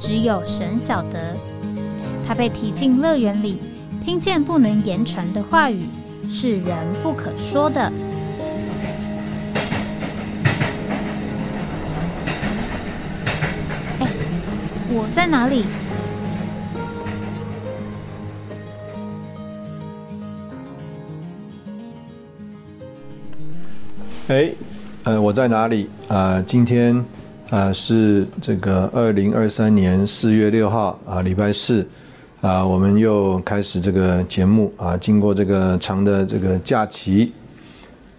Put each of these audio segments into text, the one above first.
只有神晓得。他被提进乐园里，听见不能言传的话语，是人不可说的。哎我在哪里？哎，呃，我在哪里？啊，今天啊是这个二零二三年四月六号啊，礼拜四啊，我们又开始这个节目啊。经过这个长的这个假期，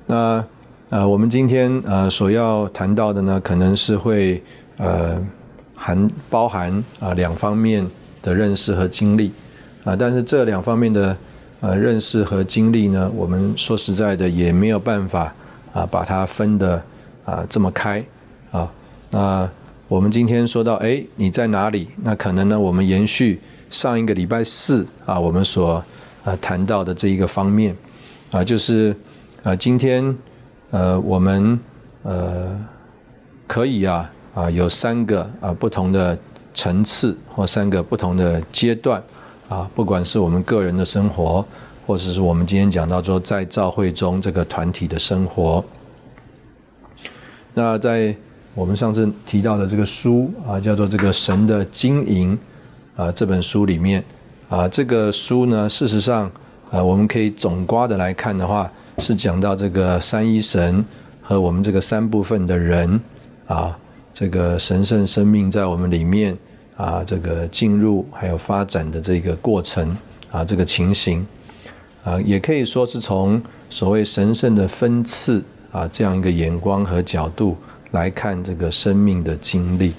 那呃，我们今天呃所要谈到的呢，可能是会呃。含包含啊两方面的认识和经历啊，但是这两方面的呃认识和经历呢，我们说实在的也没有办法啊把它分的啊这么开啊。那我们今天说到哎你在哪里？那可能呢我们延续上一个礼拜四啊我们所呃谈到的这一个方面啊，就是啊今天呃我们呃可以啊。啊，有三个啊不同的层次或三个不同的阶段啊，不管是我们个人的生活，或者是我们今天讲到说在教会中这个团体的生活。那在我们上次提到的这个书啊，叫做这个神的经营啊这本书里面啊，这个书呢，事实上啊，我们可以总刮的来看的话，是讲到这个三一神和我们这个三部分的人啊。这个神圣生命在我们里面啊，这个进入还有发展的这个过程啊，这个情形啊，也可以说是从所谓神圣的分次啊这样一个眼光和角度来看这个生命的经历。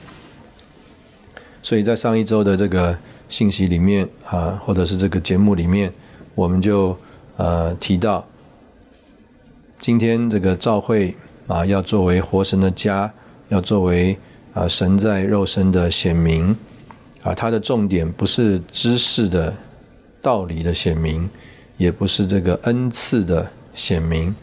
所以在上一周的这个信息里面啊，或者是这个节目里面，我们就呃提到，今天这个召会啊，要作为活神的家。要作为啊神在肉身的显明啊，它的重点不是知识的道理的显明，也不是这个恩赐的显明。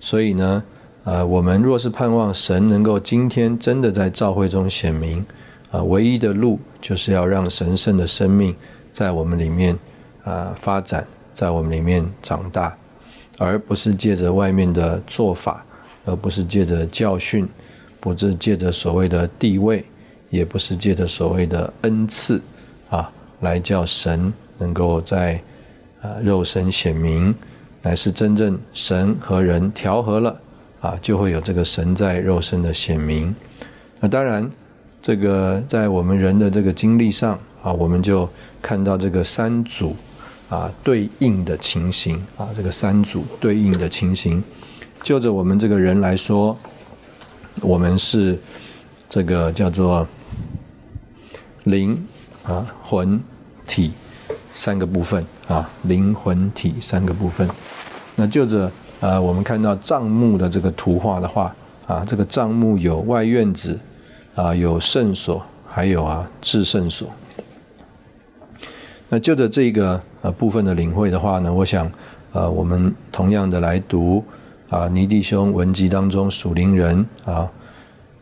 所以呢，呃，我们若是盼望神能够今天真的在教会中显明啊，唯一的路就是要让神圣的生命在我们里面啊发展，在我们里面长大，而不是借着外面的做法，而不是借着教训。不是借着所谓的地位，也不是借着所谓的恩赐，啊，来叫神能够在啊肉身显明，乃是真正神和人调和了，啊，就会有这个神在肉身的显明。那当然，这个在我们人的这个经历上，啊，我们就看到这个三组啊对应的情形，啊，这个三组对应的情形，就着我们这个人来说。我们是这个叫做灵啊魂体三个部分啊灵魂体三个部分。那就着呃我们看到账目的这个图画的话啊，这个账目有外院子啊，有圣所，还有啊至圣所。那就着这个呃部分的领会的话呢，我想呃我们同样的来读。啊，尼弟兄文集当中属灵人啊，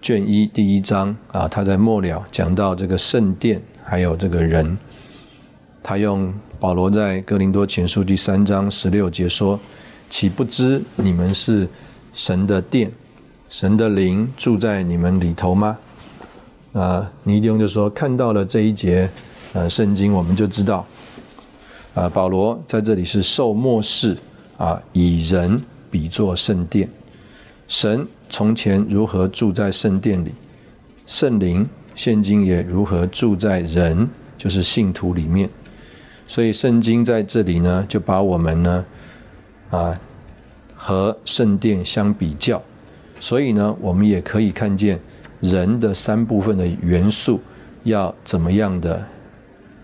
卷一第一章啊，他在末了讲到这个圣殿，还有这个人，他用保罗在哥林多前书第三章十六节说：“岂不知你们是神的殿，神的灵住在你们里头吗？”啊，尼弟兄就说：“看到了这一节呃圣经，我们就知道啊，保罗在这里是受末世啊，以人。”比作圣殿，神从前如何住在圣殿里，圣灵现今也如何住在人，就是信徒里面。所以圣经在这里呢，就把我们呢，啊，和圣殿相比较。所以呢，我们也可以看见人的三部分的元素要怎么样的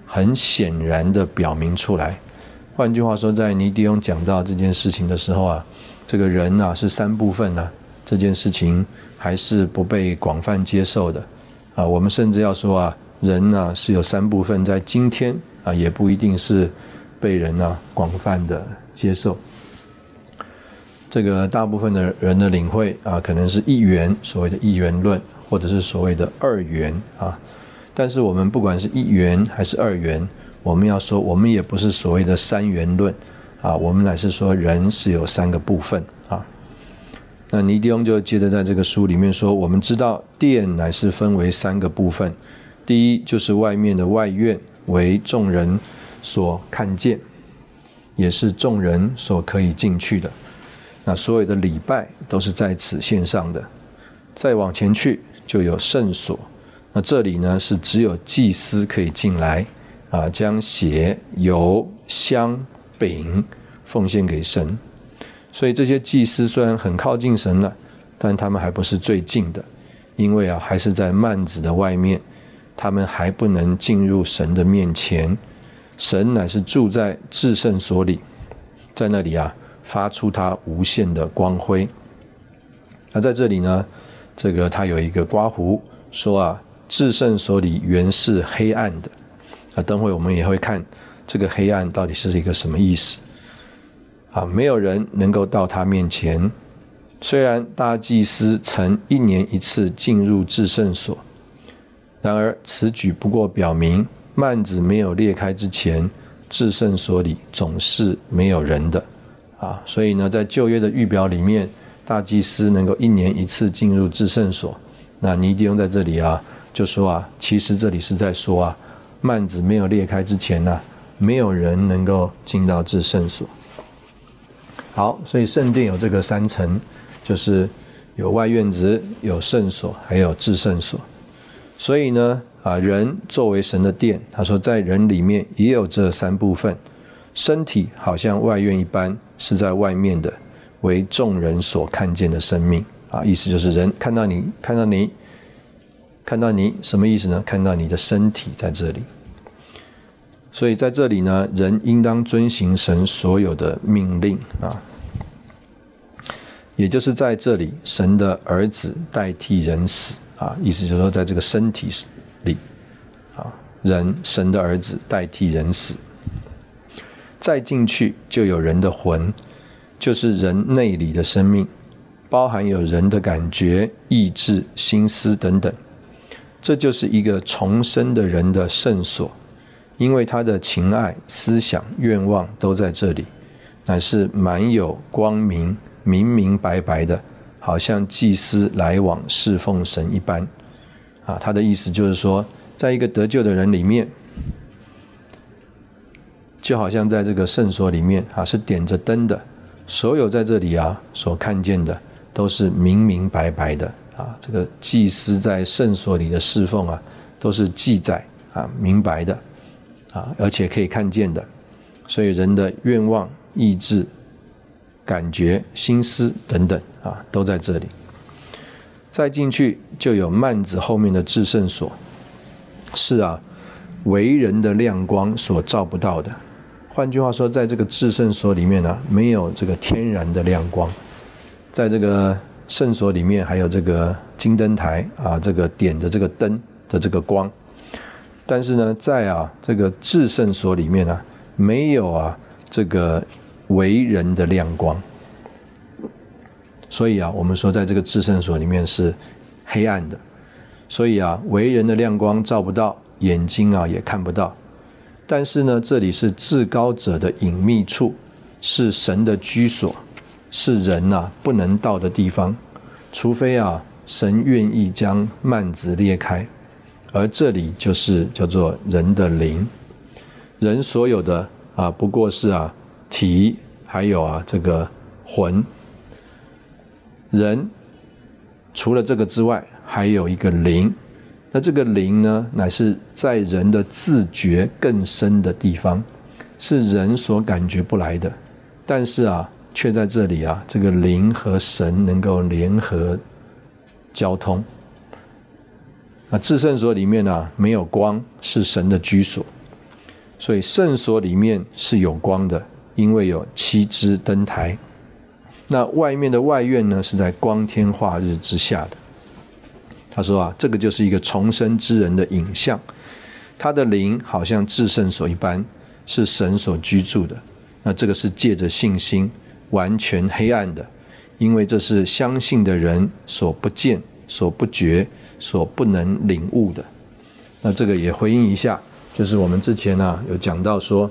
很显然的表明出来。换句话说，在尼迪翁讲到这件事情的时候啊，这个人呐是三部分呢，这件事情还是不被广泛接受的啊。我们甚至要说啊，人呢是有三部分，在今天啊也不一定是被人呢广泛的接受。这个大部分的人的领会啊，可能是一元，所谓的一元论，或者是所谓的二元啊。但是我们不管是一元还是二元，我们要说，我们也不是所谓的三元论啊，我们乃是说人是有三个部分啊。那尼迪翁就接着在这个书里面说，我们知道殿乃是分为三个部分，第一就是外面的外院，为众人所看见，也是众人所可以进去的。那所有的礼拜都是在此线上的，再往前去就有圣所。那这里呢是只有祭司可以进来，啊，将血、油、香、饼奉献给神。所以这些祭司虽然很靠近神了，但他们还不是最近的，因为啊还是在幔子的外面，他们还不能进入神的面前。神乃是住在至圣所里，在那里啊。发出它无限的光辉。那在这里呢，这个它有一个刮胡说啊，至圣所里原是黑暗的。啊，等会我们也会看这个黑暗到底是一个什么意思。啊，没有人能够到他面前。虽然大祭司曾一年一次进入至圣所，然而此举不过表明幔子没有裂开之前，至圣所里总是没有人的。啊，所以呢，在旧约的预表里面，大祭司能够一年一次进入至圣所。那尼迪翁在这里啊，就说啊，其实这里是在说啊，幔子没有裂开之前呢，没有人能够进到至圣所。好，所以圣殿有这个三层，就是有外院子、有圣所，还有至圣所。所以呢，啊，人作为神的殿，他说在人里面也有这三部分。身体好像外院一般，是在外面的，为众人所看见的生命啊，意思就是人看到你，看到你，看到你，什么意思呢？看到你的身体在这里。所以在这里呢，人应当遵行神所有的命令啊，也就是在这里，神的儿子代替人死啊，意思就是说，在这个身体里啊，人神的儿子代替人死。再进去就有人的魂，就是人内里的生命，包含有人的感觉、意志、心思等等。这就是一个重生的人的圣所，因为他的情爱、思想、愿望都在这里，乃是满有光明、明明白白的，好像祭司来往侍奉神一般。啊，他的意思就是说，在一个得救的人里面。就好像在这个圣所里面啊，是点着灯的，所有在这里啊所看见的都是明明白白的啊。这个祭司在圣所里的侍奉啊，都是记载啊明白的啊，而且可以看见的。所以人的愿望、意志、感觉、心思等等啊，都在这里。再进去就有幔子后面的至圣所，是啊，为人的亮光所照不到的。换句话说，在这个至圣所里面呢，没有这个天然的亮光，在这个圣所里面还有这个金灯台啊，这个点的这个灯的这个光，但是呢，在啊这个至圣所里面呢，没有啊这个为人的亮光，所以啊，我们说在这个至圣所里面是黑暗的，所以啊，为人的亮光照不到，眼睛啊也看不到。但是呢，这里是至高者的隐秘处，是神的居所，是人呐不能到的地方，除非啊神愿意将幔子裂开，而这里就是叫做人的灵，人所有的啊不过是啊体，还有啊这个魂，人除了这个之外，还有一个灵。那这个灵呢，乃是在人的自觉更深的地方，是人所感觉不来的，但是啊，却在这里啊，这个灵和神能够联合交通。那，至圣所里面呢，没有光，是神的居所，所以圣所里面是有光的，因为有七支灯台。那外面的外院呢，是在光天化日之下的。他说啊，这个就是一个重生之人的影像，他的灵好像至圣所一般，是神所居住的。那这个是借着信心，完全黑暗的，因为这是相信的人所不见、所不觉、所不能领悟的。那这个也回应一下，就是我们之前呢有讲到说，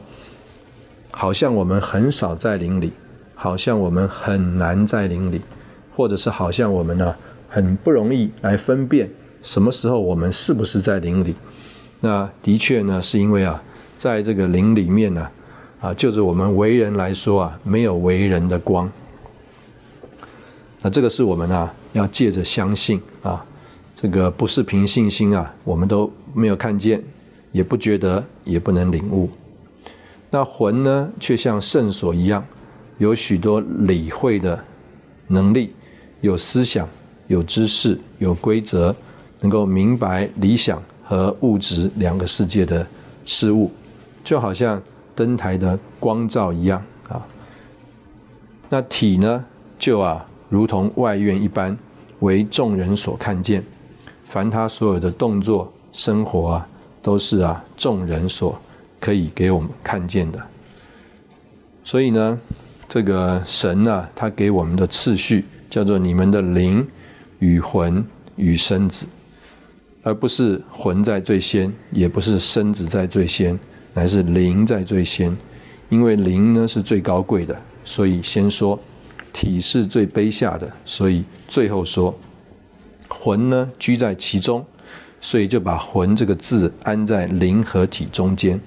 好像我们很少在灵里。好像我们很难在灵里，或者是好像我们呢很不容易来分辨什么时候我们是不是在灵里。那的确呢，是因为啊，在这个灵里面呢，啊，就是我们为人来说啊，没有为人的光。那这个是我们啊要借着相信啊，这个不是凭信心啊，我们都没有看见，也不觉得，也不能领悟。那魂呢，却像圣所一样。有许多理会的能力，有思想，有知识，有规则，能够明白理想和物质两个世界的事物，就好像灯台的光照一样啊。那体呢，就啊，如同外院一般，为众人所看见。凡他所有的动作、生活啊，都是啊，众人所可以给我们看见的。所以呢。这个神呢，他给我们的次序叫做你们的灵与魂与身子，而不是魂在最先，也不是身子在最先，乃是灵在最先。因为灵呢是最高贵的，所以先说；体是最卑下的，所以最后说。魂呢居在其中，所以就把魂这个字安在灵和体中间。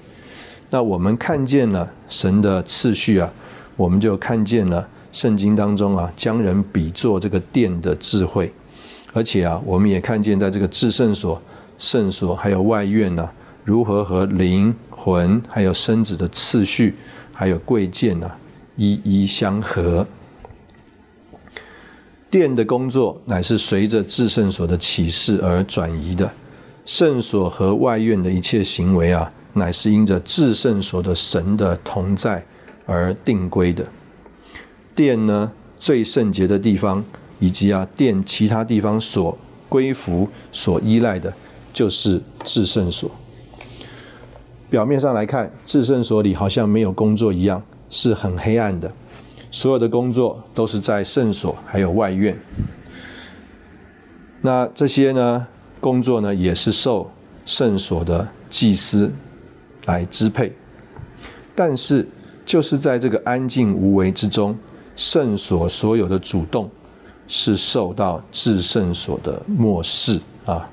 那我们看见了神的次序啊。我们就看见了圣经当中啊，将人比作这个殿的智慧，而且啊，我们也看见在这个至圣所、圣所还有外院呢，如何和灵魂还有身子的次序还有贵贱呢，一一相合。殿的工作乃是随着至圣所的启示而转移的，圣所和外院的一切行为啊，乃是因着至圣所的神的同在。而定规的殿呢，最圣洁的地方，以及啊殿其他地方所归服、所依赖的，就是至圣所。表面上来看，至圣所里好像没有工作一样，是很黑暗的。所有的工作都是在圣所还有外院。那这些呢，工作呢，也是受圣所的祭司来支配，但是。就是在这个安静无为之中，圣所所有的主动是受到至圣所的漠视啊，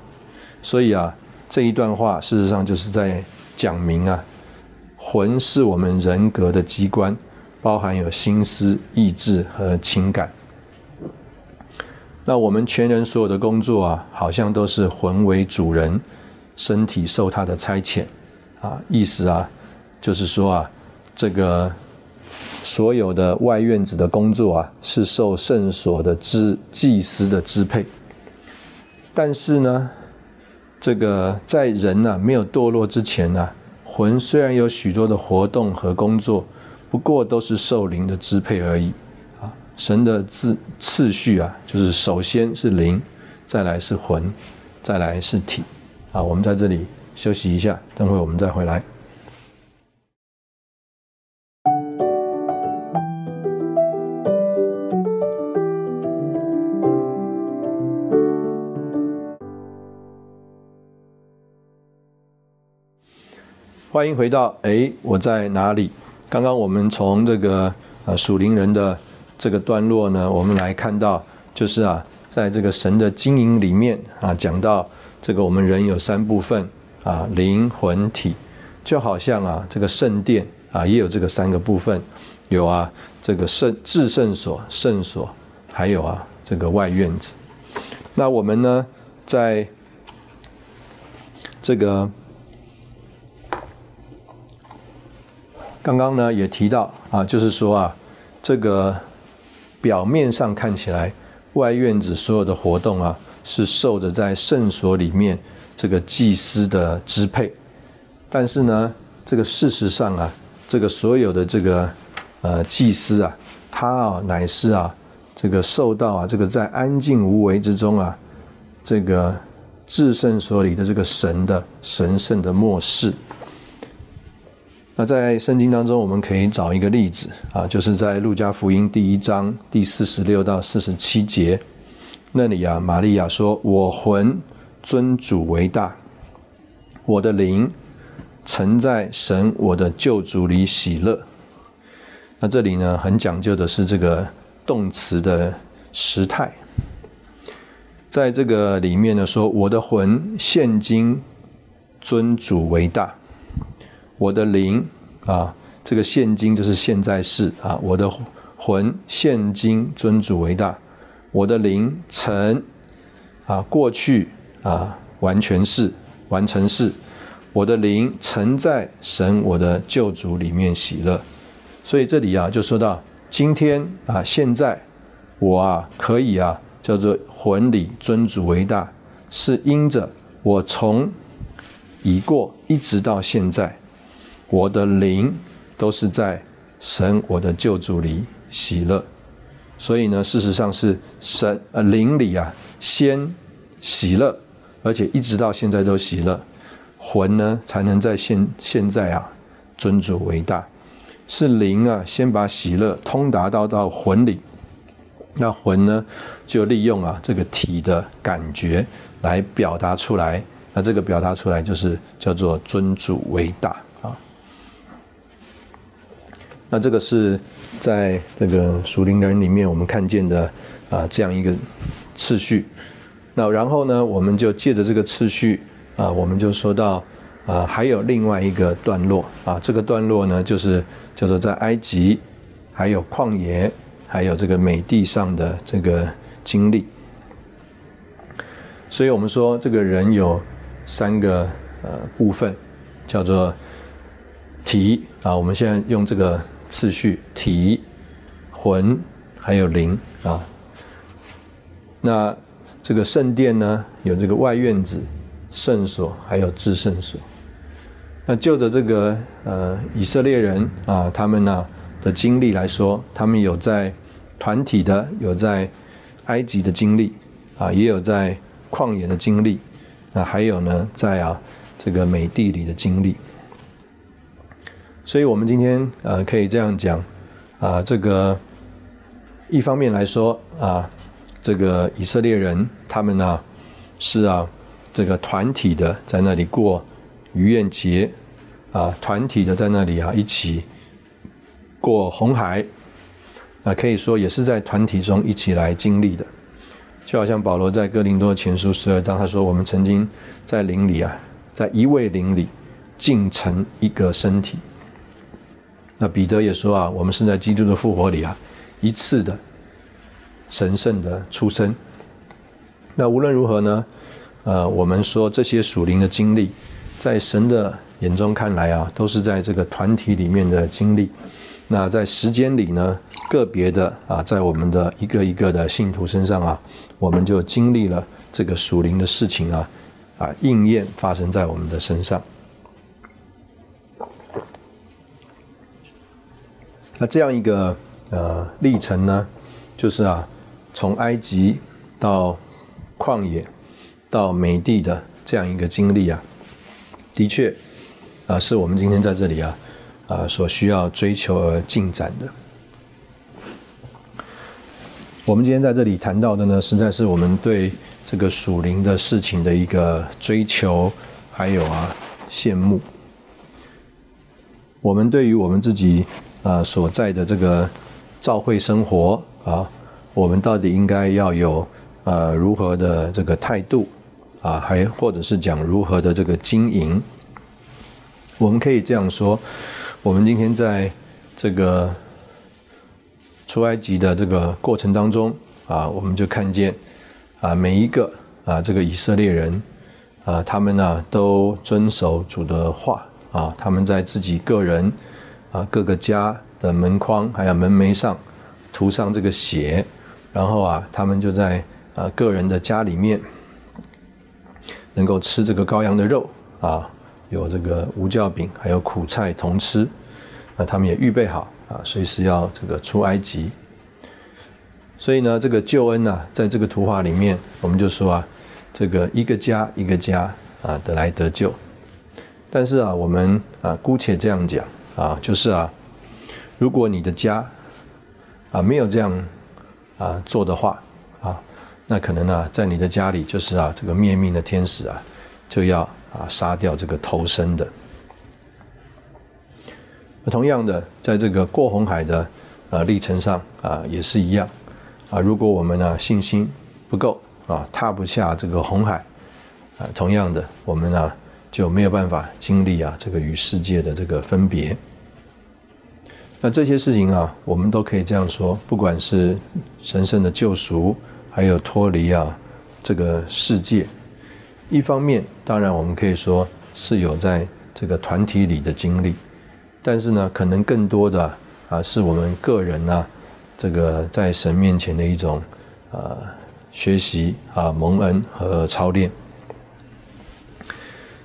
所以啊，这一段话事实上就是在讲明啊，魂是我们人格的机关，包含有心思、意志和情感。那我们全人所有的工作啊，好像都是魂为主人，身体受他的差遣啊，意思啊，就是说啊。这个所有的外院子的工作啊，是受圣所的支祭司的支配。但是呢，这个在人呢没有堕落之前呢，魂虽然有许多的活动和工作，不过都是受灵的支配而已。啊，神的次次序啊，就是首先是灵，再来是魂，再来是体。啊，我们在这里休息一下，等会我们再回来。欢迎回到哎，我在哪里？刚刚我们从这个呃属灵人的这个段落呢，我们来看到，就是啊，在这个神的经营里面啊，讲到这个我们人有三部分啊，灵魂体，就好像啊这个圣殿啊也有这个三个部分，有啊这个圣至圣所、圣所，还有啊这个外院子。那我们呢，在这个。刚刚呢也提到啊，就是说啊，这个表面上看起来外院子所有的活动啊，是受着在圣所里面这个祭司的支配，但是呢，这个事实上啊，这个所有的这个呃祭司啊，他啊乃是啊这个受到啊这个在安静无为之中啊这个至圣所里的这个神的神圣的漠视。那在圣经当中，我们可以找一个例子啊，就是在路加福音第一章第四十六到四十七节那里啊，玛利亚说：“我魂尊主为大，我的灵。”曾在神我的救主里喜乐。那这里呢，很讲究的是这个动词的时态。在这个里面呢，说我的魂现今尊主为大，我的灵啊，这个现今就是现在世啊，我的魂现今尊主为大，我的灵曾啊过去啊完全是完成式。我的灵曾在神我的救主里面喜乐，所以这里啊就说到今天啊现在我啊可以啊叫做魂里尊主为大，是因着我从已过一直到现在，我的灵都是在神我的救主里喜乐，所以呢事实上是神呃灵里啊先喜乐，而且一直到现在都喜乐。魂呢，才能在现现在啊，尊主为大，是灵啊，先把喜乐通达到到魂里，那魂呢，就利用啊这个体的感觉来表达出来，那这个表达出来就是叫做尊主为大。那这个是在这个属灵人里面我们看见的啊这样一个次序，那然后呢，我们就借着这个次序。啊，我们就说到，啊，还有另外一个段落啊，这个段落呢，就是叫做在埃及，还有旷野，还有这个美地上的这个经历。所以我们说，这个人有三个呃部分，叫做体啊，我们现在用这个次序，体、魂还有灵啊。那这个圣殿呢，有这个外院子。圣所还有至圣所，那就着这个呃以色列人啊，他们呢的经历来说，他们有在团体的，有在埃及的经历啊，也有在旷野的经历，那还有呢在啊这个美地里的经历。所以我们今天呃可以这样讲啊，这个一方面来说啊，这个以色列人他们呢是啊。这个团体的在那里过逾越节，啊，团体的在那里啊一起过红海，啊，可以说也是在团体中一起来经历的，就好像保罗在哥林多前书十二章他说，我们曾经在灵里啊，在一位灵里竟成一个身体。那彼得也说啊，我们是在基督的复活里啊，一次的神圣的出生。那无论如何呢？呃，我们说这些属灵的经历，在神的眼中看来啊，都是在这个团体里面的经历。那在时间里呢，个别的啊，在我们的一个一个的信徒身上啊，我们就经历了这个属灵的事情啊，啊，应验发生在我们的身上。那这样一个呃历程呢，就是啊，从埃及到旷野。到美地的这样一个经历啊，的确啊，是我们今天在这里啊啊所需要追求而进展的。我们今天在这里谈到的呢，实在是我们对这个属灵的事情的一个追求，还有啊羡慕。我们对于我们自己啊所在的这个教会生活啊，我们到底应该要有呃如何的这个态度？啊，还或者是讲如何的这个经营，我们可以这样说：，我们今天在这个出埃及的这个过程当中，啊，我们就看见啊，每一个啊，这个以色列人啊，他们呢都遵守主的话啊，他们在自己个人啊各个家的门框还有门楣上涂上这个血，然后啊，他们就在啊个人的家里面。能够吃这个羔羊的肉啊，有这个无酵饼，还有苦菜同吃，那他们也预备好啊，随时要这个出埃及。所以呢，这个救恩呢，在这个图画里面，我们就说啊，这个一个家一个家啊得来得救。但是啊，我们啊姑且这样讲啊，就是啊，如果你的家啊没有这样啊做的话啊，那可能呢，在你的家里就是啊，这个灭命的天使啊就要。啊，杀掉这个投生的。同样的，在这个过红海的啊历程上啊，也是一样啊。如果我们呢信心不够啊，踏不下这个红海啊，同样的，我们呢就没有办法经历啊这个与世界的这个分别。那这些事情啊，我们都可以这样说：，不管是神圣的救赎，还有脱离啊这个世界。一方面，当然我们可以说是有在这个团体里的经历，但是呢，可能更多的啊，是我们个人呢，这个在神面前的一种啊学习啊蒙恩和操练。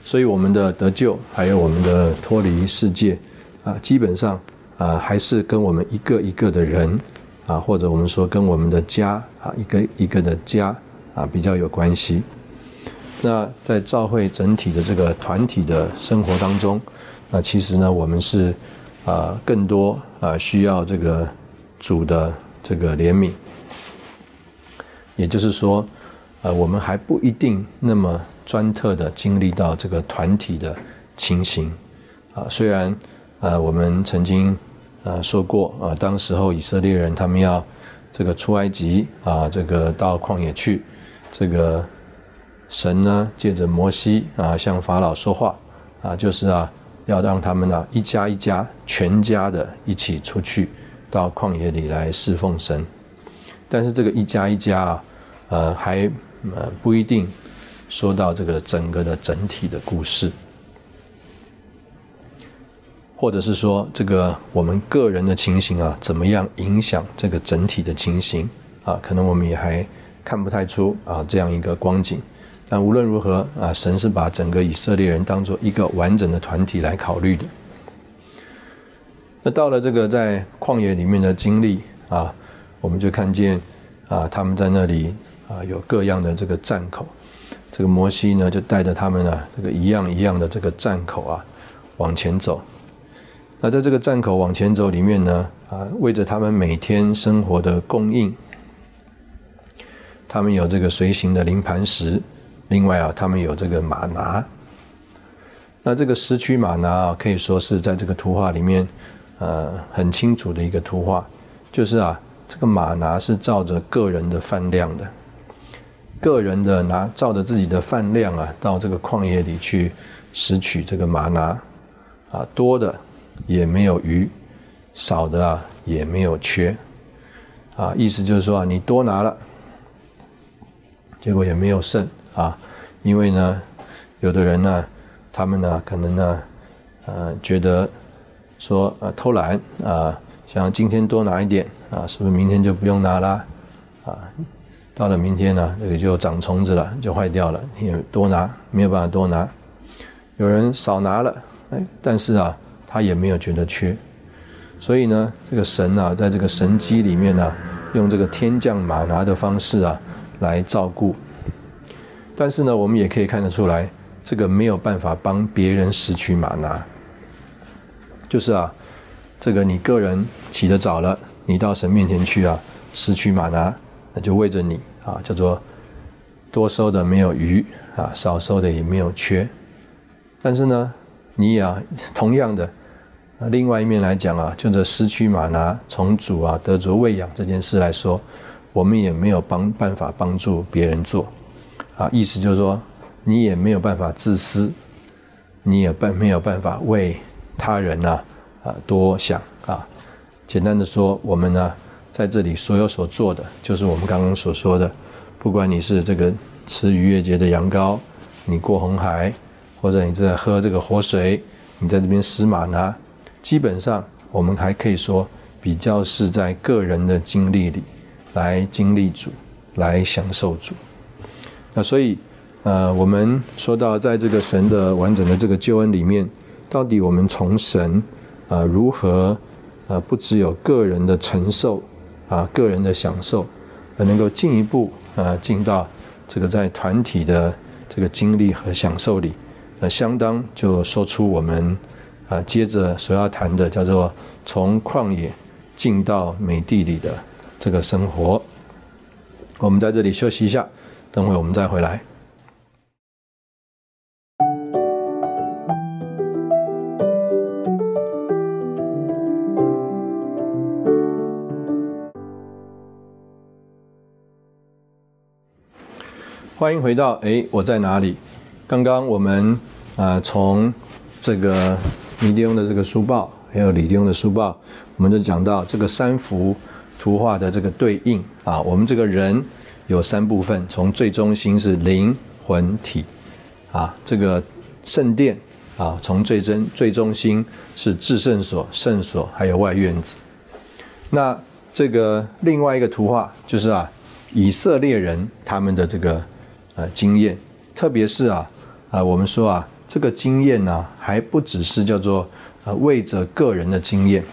所以我们的得救，还有我们的脱离世界啊，基本上啊，还是跟我们一个一个的人啊，或者我们说跟我们的家啊，一个一个的家啊，比较有关系。那在教会整体的这个团体的生活当中，那其实呢，我们是啊更多啊需要这个主的这个怜悯，也就是说，呃，我们还不一定那么专特的经历到这个团体的情形啊。虽然呃我们曾经呃说过啊，当时候以色列人他们要这个出埃及啊，这个到旷野去，这个。神呢，借着摩西啊，向法老说话啊，就是啊，要让他们呢一家一家全家的一起出去到旷野里来侍奉神。但是这个一家一家啊，呃，还呃不一定说到这个整个的整体的故事，或者是说这个我们个人的情形啊，怎么样影响这个整体的情形啊？可能我们也还看不太出啊这样一个光景。但无论如何啊，神是把整个以色列人当做一个完整的团体来考虑的。那到了这个在旷野里面的经历啊，我们就看见啊，他们在那里啊有各样的这个站口，这个摩西呢就带着他们啊这个一样一样的这个站口啊往前走。那在这个站口往前走里面呢啊，为着他们每天生活的供应，他们有这个随行的灵磐石。另外啊，他们有这个马拿，那这个石区马拿啊，可以说是在这个图画里面，呃，很清楚的一个图画，就是啊，这个马拿是照着个人的饭量的，个人的拿照着自己的饭量啊，到这个旷野里去拾取这个马拿，啊，多的也没有余，少的啊也没有缺，啊，意思就是说啊，你多拿了，结果也没有剩。啊，因为呢，有的人呢，他们呢，可能呢，呃，觉得说呃偷懒啊，想今天多拿一点啊，是不是明天就不用拿啦？啊，到了明天呢，那个就长虫子了，就坏掉了，也多拿没有办法多拿。有人少拿了，哎，但是啊，他也没有觉得缺，所以呢，这个神啊，在这个神机里面呢，用这个天降马拿的方式啊，来照顾。但是呢，我们也可以看得出来，这个没有办法帮别人拾取马拿。就是啊，这个你个人起得早了，你到神面前去啊，拾取马拿，那就为着你啊，叫做多收的没有余啊，少收的也没有缺。但是呢，你也同样的，另外一面来讲啊，就这失去马拿从主啊得着喂养这件事来说，我们也没有帮办法帮助别人做。啊，意思就是说，你也没有办法自私，你也办没有办法为他人呐啊多想啊。简单的说，我们呢在这里所有所做的，就是我们刚刚所说的，不管你是这个吃逾越节的羊羔，你过红海，或者你正在喝这个活水，你在这边施马拿，基本上我们还可以说，比较是在个人的经历里来经历主，来享受主。那所以，呃，我们说到在这个神的完整的这个救恩里面，到底我们从神啊如何啊不只有个人的承受啊个人的享受，而能够进一步呃进到这个在团体的这个经历和享受里，呃，相当就说出我们啊接着所要谈的叫做从旷野进到美地里的这个生活。我们在这里休息一下，等会我们再回来。欢迎回到哎，我在哪里？刚刚我们啊从这个尼迪翁的这个书报，还有李迪翁的书报，我们就讲到这个三幅图画的这个对应啊。我们这个人有三部分，从最中心是灵魂体啊，这个圣殿啊，从最真最中心是至圣所、圣所，还有外院子。那这个另外一个图画就是啊，以色列人他们的这个。呃，经验，特别是啊，啊，我们说啊，这个经验呢，还不只是叫做呃为着个人的经验，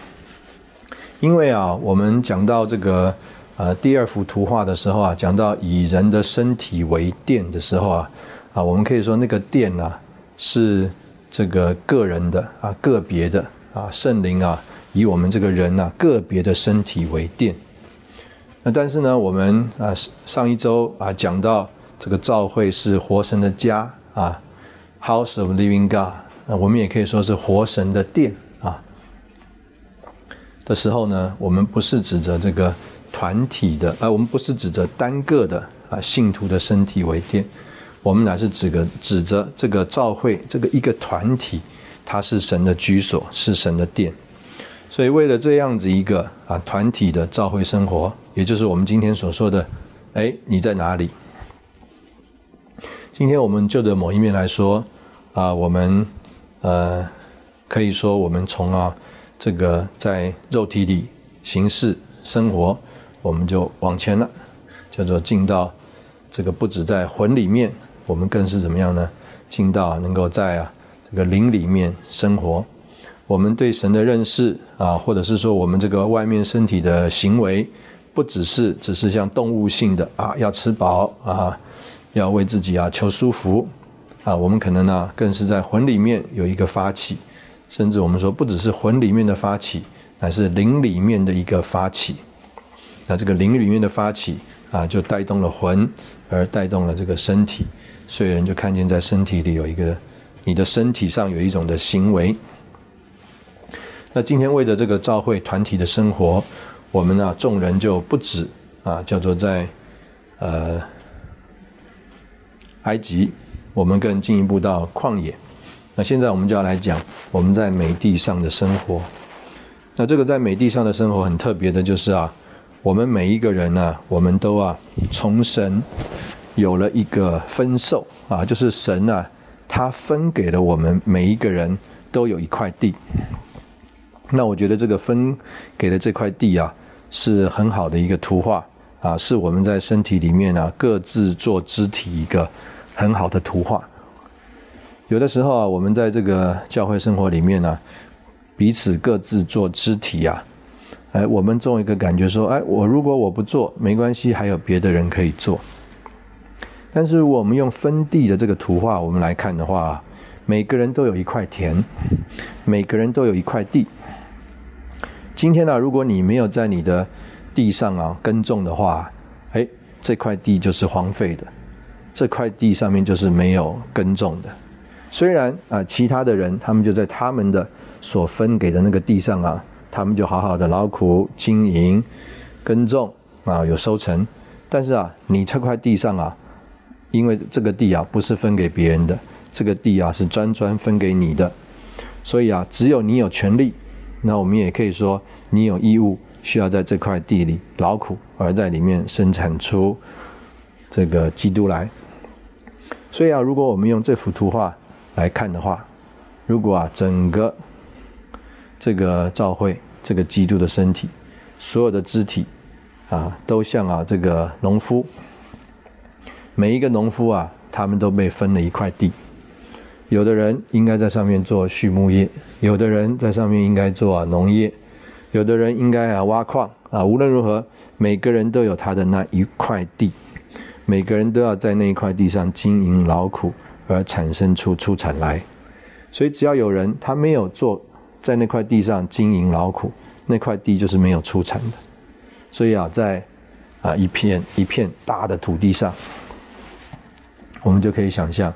因为啊，我们讲到这个呃第二幅图画的时候啊，讲到以人的身体为殿的时候啊，啊，我们可以说那个殿呢是这个个人的啊个别的啊圣灵啊以我们这个人啊个别的身体为殿，那但是呢，我们啊上一周啊讲到。这个教会是活神的家啊，House of Living God。那我们也可以说是活神的殿啊。的时候呢，我们不是指着这个团体的，呃，我们不是指着单个的啊信徒的身体为殿，我们乃是指个指着这个教会这个一个团体，它是神的居所，是神的殿。所以为了这样子一个啊团体的教会生活，也就是我们今天所说的，哎，你在哪里？今天我们就着某一面来说，啊，我们呃可以说我们从啊这个在肉体里行事生活，我们就往前了，叫做进到这个不止在魂里面，我们更是怎么样呢？进到能够在啊这个灵里面生活，我们对神的认识啊，或者是说我们这个外面身体的行为，不只是只是像动物性的啊要吃饱啊。要为自己啊求舒服，啊，我们可能呢更是在魂里面有一个发起，甚至我们说不只是魂里面的发起，乃是灵里面的一个发起。那这个灵里面的发起啊，就带动了魂，而带动了这个身体，所以人就看见在身体里有一个，你的身体上有一种的行为。那今天为了这个召会团体的生活，我们呢众人就不止啊，叫做在呃。埃及，我们更进一步到旷野。那现在我们就要来讲我们在美地上的生活。那这个在美地上的生活很特别的，就是啊，我们每一个人呢，我们都啊，从神有了一个分受啊，就是神啊，他分给了我们每一个人都有一块地。那我觉得这个分给的这块地啊，是很好的一个图画啊，是我们在身体里面啊，各自做肢体一个。很好的图画。有的时候啊，我们在这个教会生活里面呢，彼此各自做肢体啊，哎，我们总有一个感觉说，哎，我如果我不做没关系，还有别的人可以做。但是我们用分地的这个图画，我们来看的话，每个人都有一块田，每个人都有一块地。今天呢，如果你没有在你的地上啊耕种的话，哎，这块地就是荒废的。这块地上面就是没有耕种的，虽然啊，其他的人他们就在他们的所分给的那个地上啊，他们就好好的劳苦经营、耕种啊，有收成。但是啊，你这块地上啊，因为这个地啊不是分给别人的，这个地啊是专专分给你的，所以啊，只有你有权利，那我们也可以说你有义务，需要在这块地里劳苦，而在里面生产出这个基督来。所以啊，如果我们用这幅图画来看的话，如果啊整个这个教会这个基督的身体，所有的肢体啊，都像啊这个农夫，每一个农夫啊他们都被分了一块地。有的人应该在上面做畜牧业，有的人在上面应该做农业，有的人应该啊挖矿啊。无论如何，每个人都有他的那一块地，每个人都要在那一块地上经营劳苦，而产生出出产来。所以，只要有人他没有做在那块地上经营劳苦，那块地就是没有出产的。所以啊，在啊一片一片大的土地上，我们就可以想象。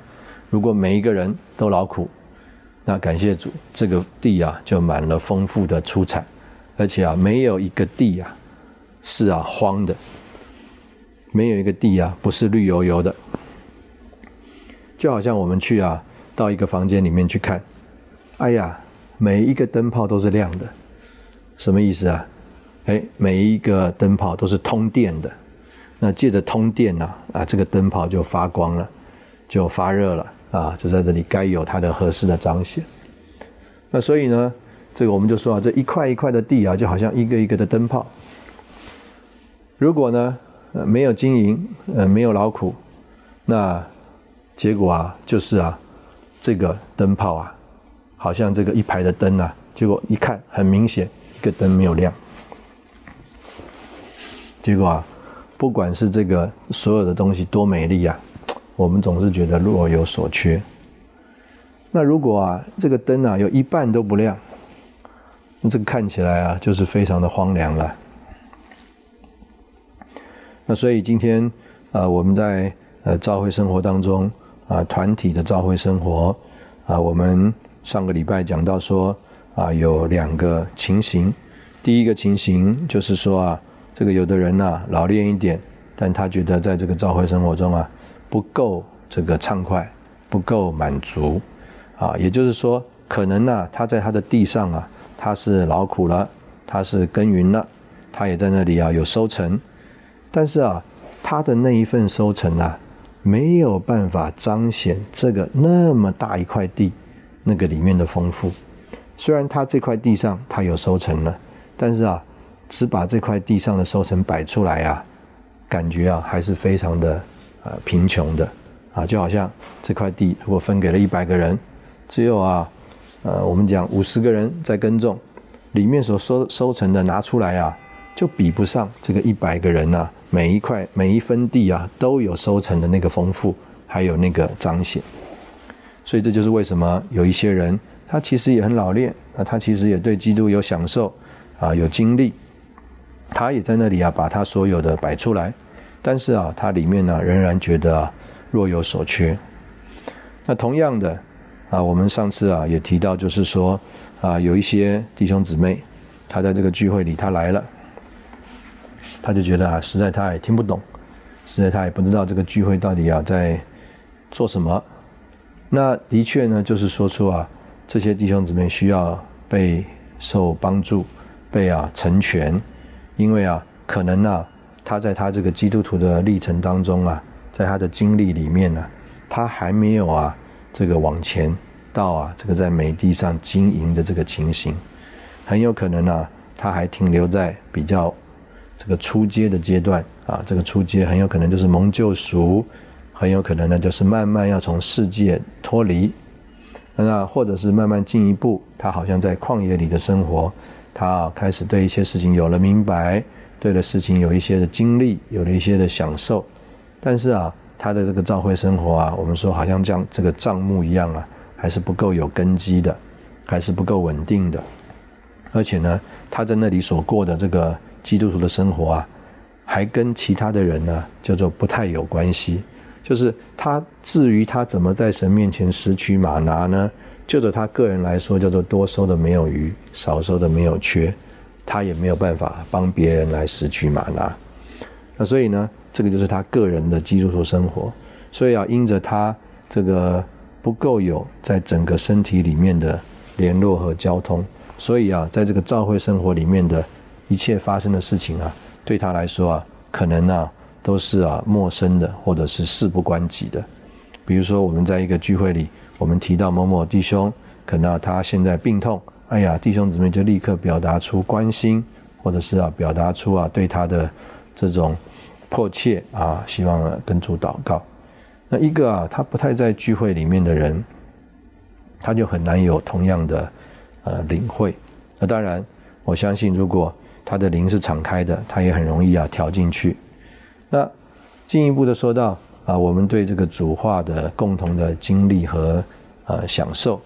如果每一个人都劳苦，那感谢主，这个地啊就满了丰富的出产，而且啊没有一个地啊是啊荒的，没有一个地啊不是绿油油的。就好像我们去啊到一个房间里面去看，哎呀，每一个灯泡都是亮的，什么意思啊？哎，每一个灯泡都是通电的，那借着通电呢啊，这个灯泡就发光了，就发热了。啊，就在这里该有它的合适的彰显。那所以呢，这个我们就说啊，这一块一块的地啊，就好像一个一个的灯泡。如果呢，没有经营，呃，没有劳苦，那结果啊，就是啊，这个灯泡啊，好像这个一排的灯啊，结果一看，很明显一个灯没有亮。结果啊，不管是这个所有的东西多美丽呀。我们总是觉得若有所缺。那如果啊，这个灯啊有一半都不亮，那这个看起来啊就是非常的荒凉了。那所以今天啊，我们在呃教会生活当中啊，团体的教会生活啊，我们上个礼拜讲到说啊，有两个情形。第一个情形就是说啊，这个有的人呐老练一点，但他觉得在这个教会生活中啊。不够这个畅快，不够满足，啊，也就是说，可能呢，他在他的地上啊，他是劳苦了，他是耕耘了，他也在那里啊有收成，但是啊，他的那一份收成啊，没有办法彰显这个那么大一块地那个里面的丰富。虽然他这块地上他有收成了，但是啊，只把这块地上的收成摆出来啊，感觉啊还是非常的。呃，贫穷的，啊，就好像这块地如果分给了一百个人，只有啊，呃，我们讲五十个人在耕种，里面所收收成的拿出来啊，就比不上这个一百个人呐，每一块每一分地啊都有收成的那个丰富，还有那个彰显。所以这就是为什么有一些人，他其实也很老练，啊，他其实也对基督有享受，啊，有经历，他也在那里啊，把他所有的摆出来。但是啊，他里面呢仍然觉得啊若有所缺。那同样的啊，我们上次啊也提到，就是说啊，有一些弟兄姊妹，他在这个聚会里他来了，他就觉得啊，实在他也听不懂，实在他也不知道这个聚会到底啊在做什么。那的确呢，就是说出啊，这些弟兄姊妹需要被受帮助，被啊成全，因为啊，可能啊。他在他这个基督徒的历程当中啊，在他的经历里面呢，他还没有啊这个往前到啊这个在美地上经营的这个情形，很有可能呢他还停留在比较这个初阶的阶段啊，这个初阶很有可能就是蒙救赎，很有可能呢就是慢慢要从世界脱离，那或者是慢慢进一步，他好像在旷野里的生活，他啊开始对一些事情有了明白。对的事情有一些的经历，有了一些的享受，但是啊，他的这个教会生活啊，我们说好像像这个账目一样啊，还是不够有根基的，还是不够稳定的。而且呢，他在那里所过的这个基督徒的生活啊，还跟其他的人呢叫做不太有关系。就是他至于他怎么在神面前拾取马拿呢？就着他个人来说，叫做多收的没有余，少收的没有缺。他也没有办法帮别人来拾取玛拿，那所以呢，这个就是他个人的基督徒生活。所以要因着他这个不够有在整个身体里面的联络和交通，所以啊，在这个教会生活里面的一切发生的事情啊，对他来说啊，可能啊都是啊陌生的，或者是事不关己的。比如说我们在一个聚会里，我们提到某某弟兄，可能他现在病痛。哎呀，弟兄姊妹就立刻表达出关心，或者是啊，表达出啊对他的这种迫切啊，希望跟主祷告。那一个啊，他不太在聚会里面的人，他就很难有同样的呃领会。那当然，我相信如果他的灵是敞开的，他也很容易啊调进去。那进一步的说到啊，我们对这个主化的共同的经历和呃享受。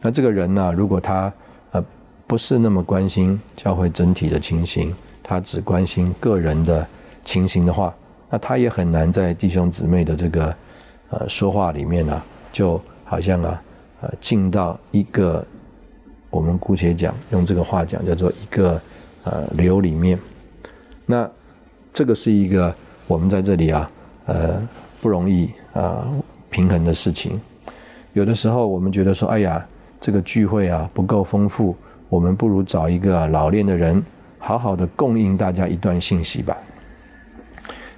那这个人呢，如果他呃不是那么关心教会整体的情形，他只关心个人的情形的话，那他也很难在弟兄姊妹的这个呃说话里面呢，就好像啊呃进到一个。我们姑且讲，用这个话讲，叫做一个呃流里面。那这个是一个我们在这里啊，呃不容易啊平衡的事情。有的时候我们觉得说，哎呀，这个聚会啊不够丰富，我们不如找一个老练的人，好好的供应大家一段信息吧。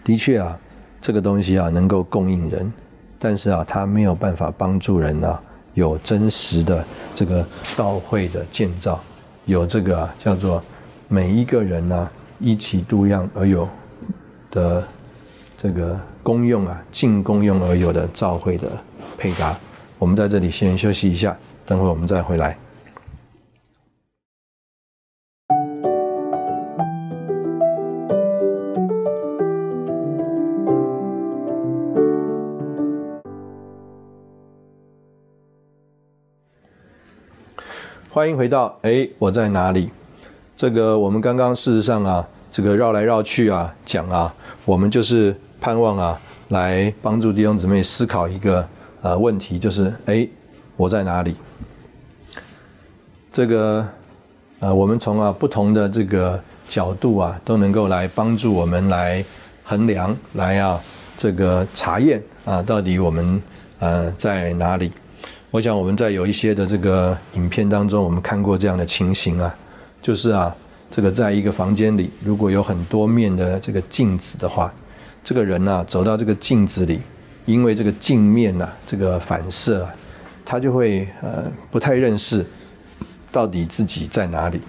的确啊，这个东西啊能够供应人，但是啊，它没有办法帮助人呢。有真实的这个道会的建造，有这个叫做每一个人呢一起度样而有的这个功用啊，尽功用而有的召会的配搭。我们在这里先休息一下，等会我们再回来。欢迎回到哎，我在哪里？这个我们刚刚事实上啊，这个绕来绕去啊，讲啊，我们就是盼望啊，来帮助弟兄姊妹思考一个呃问题，就是哎，我在哪里？这个呃，我们从啊不同的这个角度啊，都能够来帮助我们来衡量，来啊这个查验啊，到底我们呃在哪里？我想我们在有一些的这个影片当中，我们看过这样的情形啊，就是啊，这个在一个房间里，如果有很多面的这个镜子的话，这个人呢走到这个镜子里，因为这个镜面呐这个反射啊，他就会呃不太认识到底自己在哪里。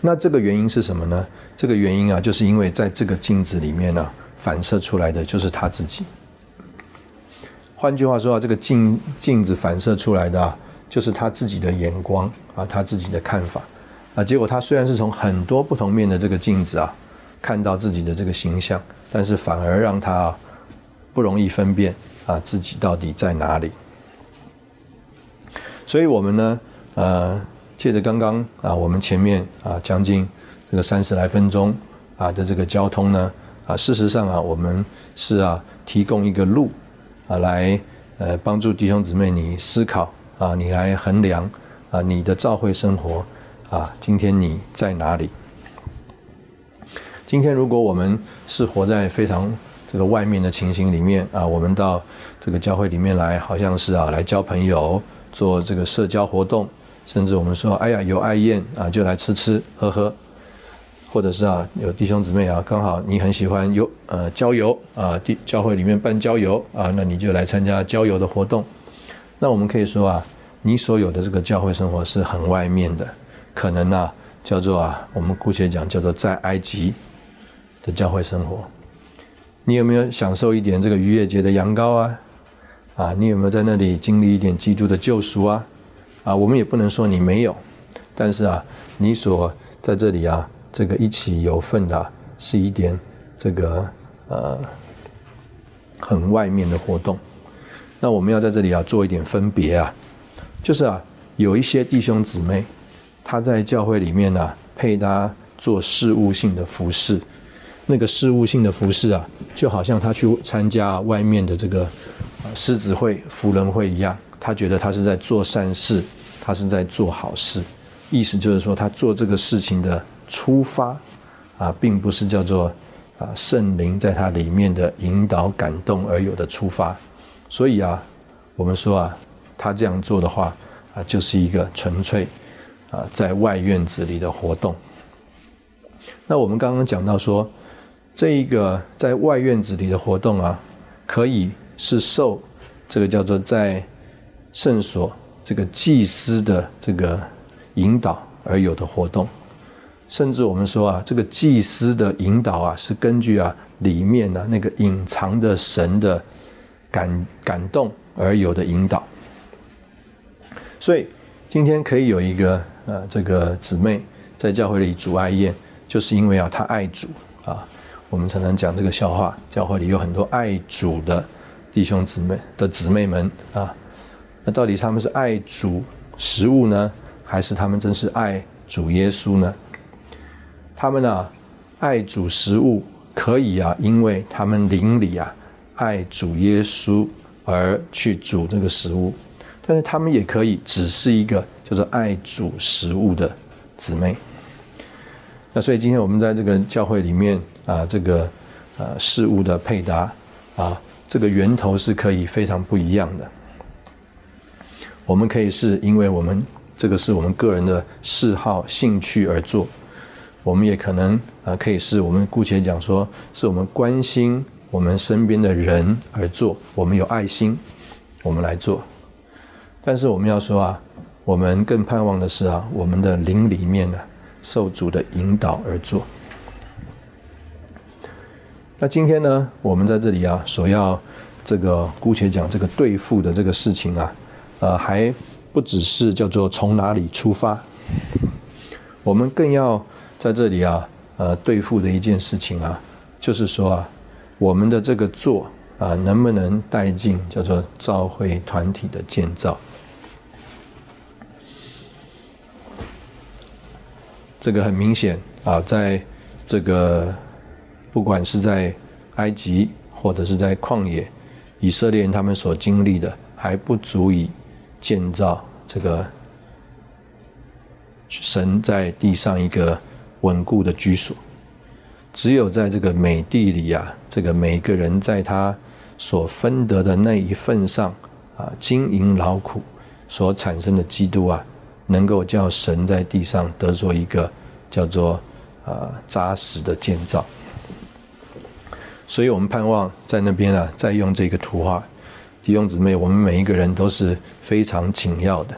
那这个原因是什么呢？这个原因啊，就是因为在这个镜子里面呢，反射出来的就是他自己。换句话说啊，这个镜镜子反射出来的，啊就是他自己的眼光啊，他自己的看法啊。结果他虽然是从很多不同面的这个镜子啊，看到自己的这个形象，但是反而让他不容易分辨啊自己到底在哪里。所以，我们呢，呃，借着刚刚啊，我们前面啊将近这个三十来分钟啊的这个交通呢，啊，事实上啊，我们是啊提供一个路。啊，来，呃，帮助弟兄姊妹你思考啊，你来衡量啊，你的教会生活啊，今天你在哪里？今天如果我们是活在非常这个外面的情形里面啊，我们到这个教会里面来，好像是啊来交朋友，做这个社交活动，甚至我们说，哎呀有爱宴啊，就来吃吃喝喝。或者是啊，有弟兄姊妹啊，刚好你很喜欢游呃郊游啊，地教会里面办郊游啊，那你就来参加郊游的活动。那我们可以说啊，你所有的这个教会生活是很外面的，可能呢叫做啊，我们姑且讲叫做在埃及的教会生活。你有没有享受一点这个逾越节的羊羔啊？啊，你有没有在那里经历一点基督的救赎啊？啊，我们也不能说你没有，但是啊，你所在这里啊。这个一起有份的，是一点这个呃很外面的活动。那我们要在这里啊做一点分别啊，就是啊，有一些弟兄姊妹，他在教会里面呢，配搭做事务性的服饰。那个事务性的服饰啊，就好像他去参加外面的这个狮子会、福人会一样，他觉得他是在做善事，他是在做好事。意思就是说，他做这个事情的。出发啊，并不是叫做啊圣灵在他里面的引导感动而有的出发，所以啊，我们说啊，他这样做的话啊，就是一个纯粹啊在外院子里的活动。那我们刚刚讲到说，这一个在外院子里的活动啊，可以是受这个叫做在圣所这个祭司的这个引导而有的活动。甚至我们说啊，这个祭司的引导啊，是根据啊里面呢那个隐藏的神的感感动而有的引导。所以今天可以有一个呃这个姊妹在教会里主爱宴，就是因为啊她爱主啊。我们常常讲这个笑话，教会里有很多爱主的弟兄姊妹的姊妹们啊。那到底他们是爱主食物呢，还是他们真是爱主耶稣呢？他们呢爱主食物可以啊，因为他们邻里啊爱主耶稣而去煮这个食物，但是他们也可以只是一个叫做爱主食物的姊妹。那所以今天我们在这个教会里面。啊，这个呃事物的配搭啊，这个源头是可以非常不一样的。我们可以是因为我们这个是我们个人的嗜好、兴趣而做；我们也可能啊，可以是我们姑且讲说，是我们关心我们身边的人而做。我们有爱心，我们来做。但是我们要说啊，我们更盼望的是啊，我们的灵里面呢，受主的引导而做。那今天呢，我们在这里啊，所要这个姑且讲这个对付的这个事情啊，呃，还不只是叫做从哪里出发，我们更要在这里啊，呃，对付的一件事情啊，就是说啊，我们的这个做啊，能不能带进叫做召会团体的建造？这个很明显啊，在这个。不管是在埃及或者是在旷野，以色列人他们所经历的还不足以建造这个神在地上一个稳固的居所。只有在这个美地里啊，这个每个人在他所分得的那一份上啊，经营劳苦所产生的基督啊，能够叫神在地上得做一个叫做呃扎实的建造。所以我们盼望在那边啊，再用这个图画，弟兄姊妹，我们每一个人都是非常紧要的。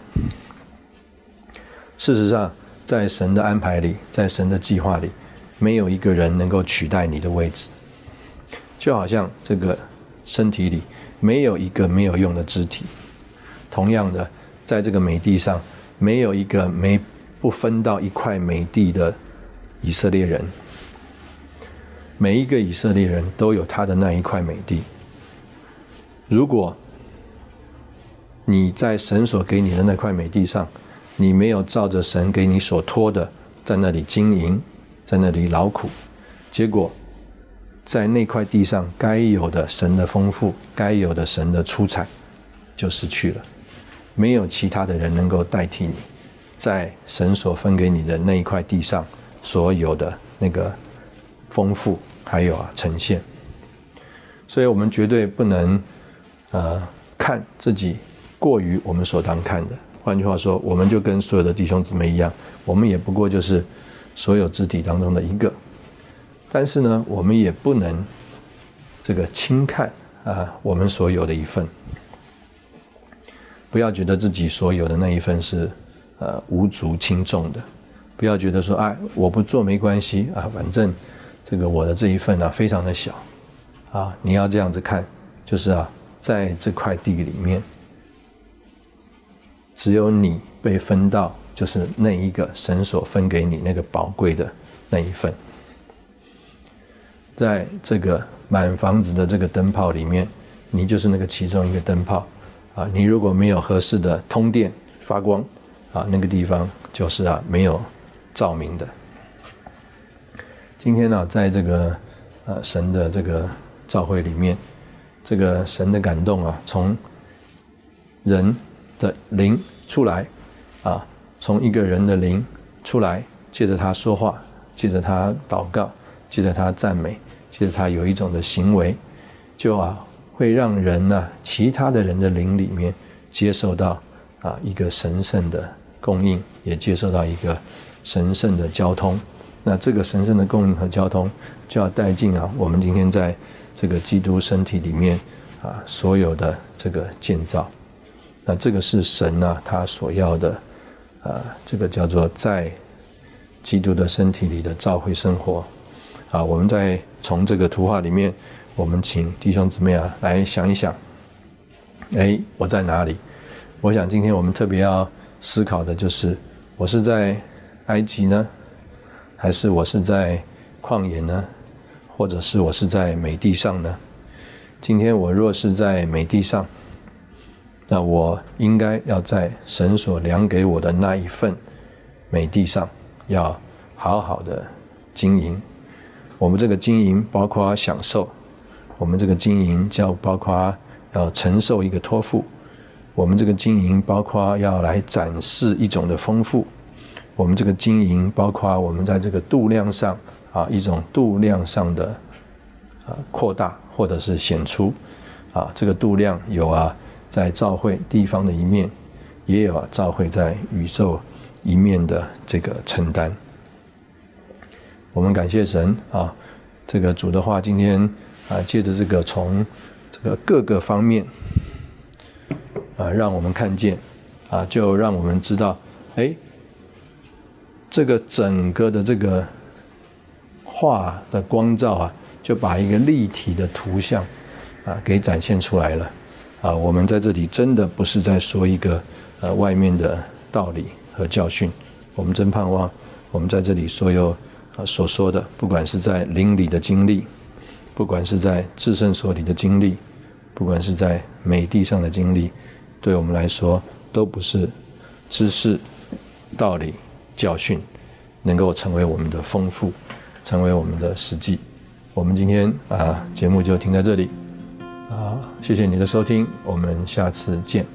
事实上，在神的安排里，在神的计划里，没有一个人能够取代你的位置。就好像这个身体里没有一个没有用的肢体，同样的，在这个美地上，没有一个没不分到一块美地的以色列人。每一个以色列人都有他的那一块美地。如果你在神所给你的那块美地上，你没有照着神给你所托的在那里经营，在那里劳苦，结果在那块地上该有的神的丰富，该有的神的出彩就失去了。没有其他的人能够代替你，在神所分给你的那一块地上所有的那个。丰富还有啊呈现，所以我们绝对不能呃看自己过于我们所当看的。换句话说，我们就跟所有的弟兄姊妹一样，我们也不过就是所有肢体当中的一个。但是呢，我们也不能这个轻看啊我们所有的一份，不要觉得自己所有的那一份是呃无足轻重的，不要觉得说哎我不做没关系啊，反正。这个我的这一份呢，非常的小，啊，你要这样子看，就是啊，在这块地里面，只有你被分到，就是那一个神所分给你那个宝贵的那一份，在这个满房子的这个灯泡里面，你就是那个其中一个灯泡，啊，你如果没有合适的通电发光，啊，那个地方就是啊没有照明的。今天呢，在这个呃神的这个召会里面，这个神的感动啊，从人的灵出来啊，从一个人的灵出来，借着他说话，借着他祷告，借着他赞美，借着他有一种的行为，就啊会让人呢，其他的人的灵里面接受到啊一个神圣的供应，也接受到一个神圣的交通。那这个神圣的供应和交通，就要带进啊，我们今天在这个基督身体里面啊，所有的这个建造，那这个是神啊，他所要的啊，这个叫做在基督的身体里的召会生活啊。我们在从这个图画里面，我们请弟兄姊妹啊来想一想哎，我在哪里？我想今天我们特别要思考的就是，我是在埃及呢，还是我是在旷野呢，或者是我是在美地上呢？今天我若是在美地上，那我应该要在神所量给我的那一份美地上，要好好的经营。我们这个经营包括享受，我们这个经营叫包括要承受一个托付，我们这个经营包括要来展示一种的丰富，我们这个经营包括我们在这个度量上啊一种度量上的啊扩大或者是显出啊这个度量有啊在教会地方的一面，也有啊教会在宇宙一面的这个承担。我们感谢神啊，这个主的话今天啊，借着这个从这个各个方面啊，让我们看见啊，就让我们知道，哎，这个整个的这个画的光照啊，就把一个立体的图像啊给展现出来了啊。我们在这里真的不是在说一个呃外面的道理和教训，我们真盼望我们在这里所有。啊，所说的，不管是在邻里的经历，不管是在至圣所里的经历，不管是在美地上的经历，对我们来说，都不是知识、道理、教训，能够成为我们的丰富，成为我们的实际。我们今天啊，节目就停在这里。啊，谢谢你的收听，我们下次见。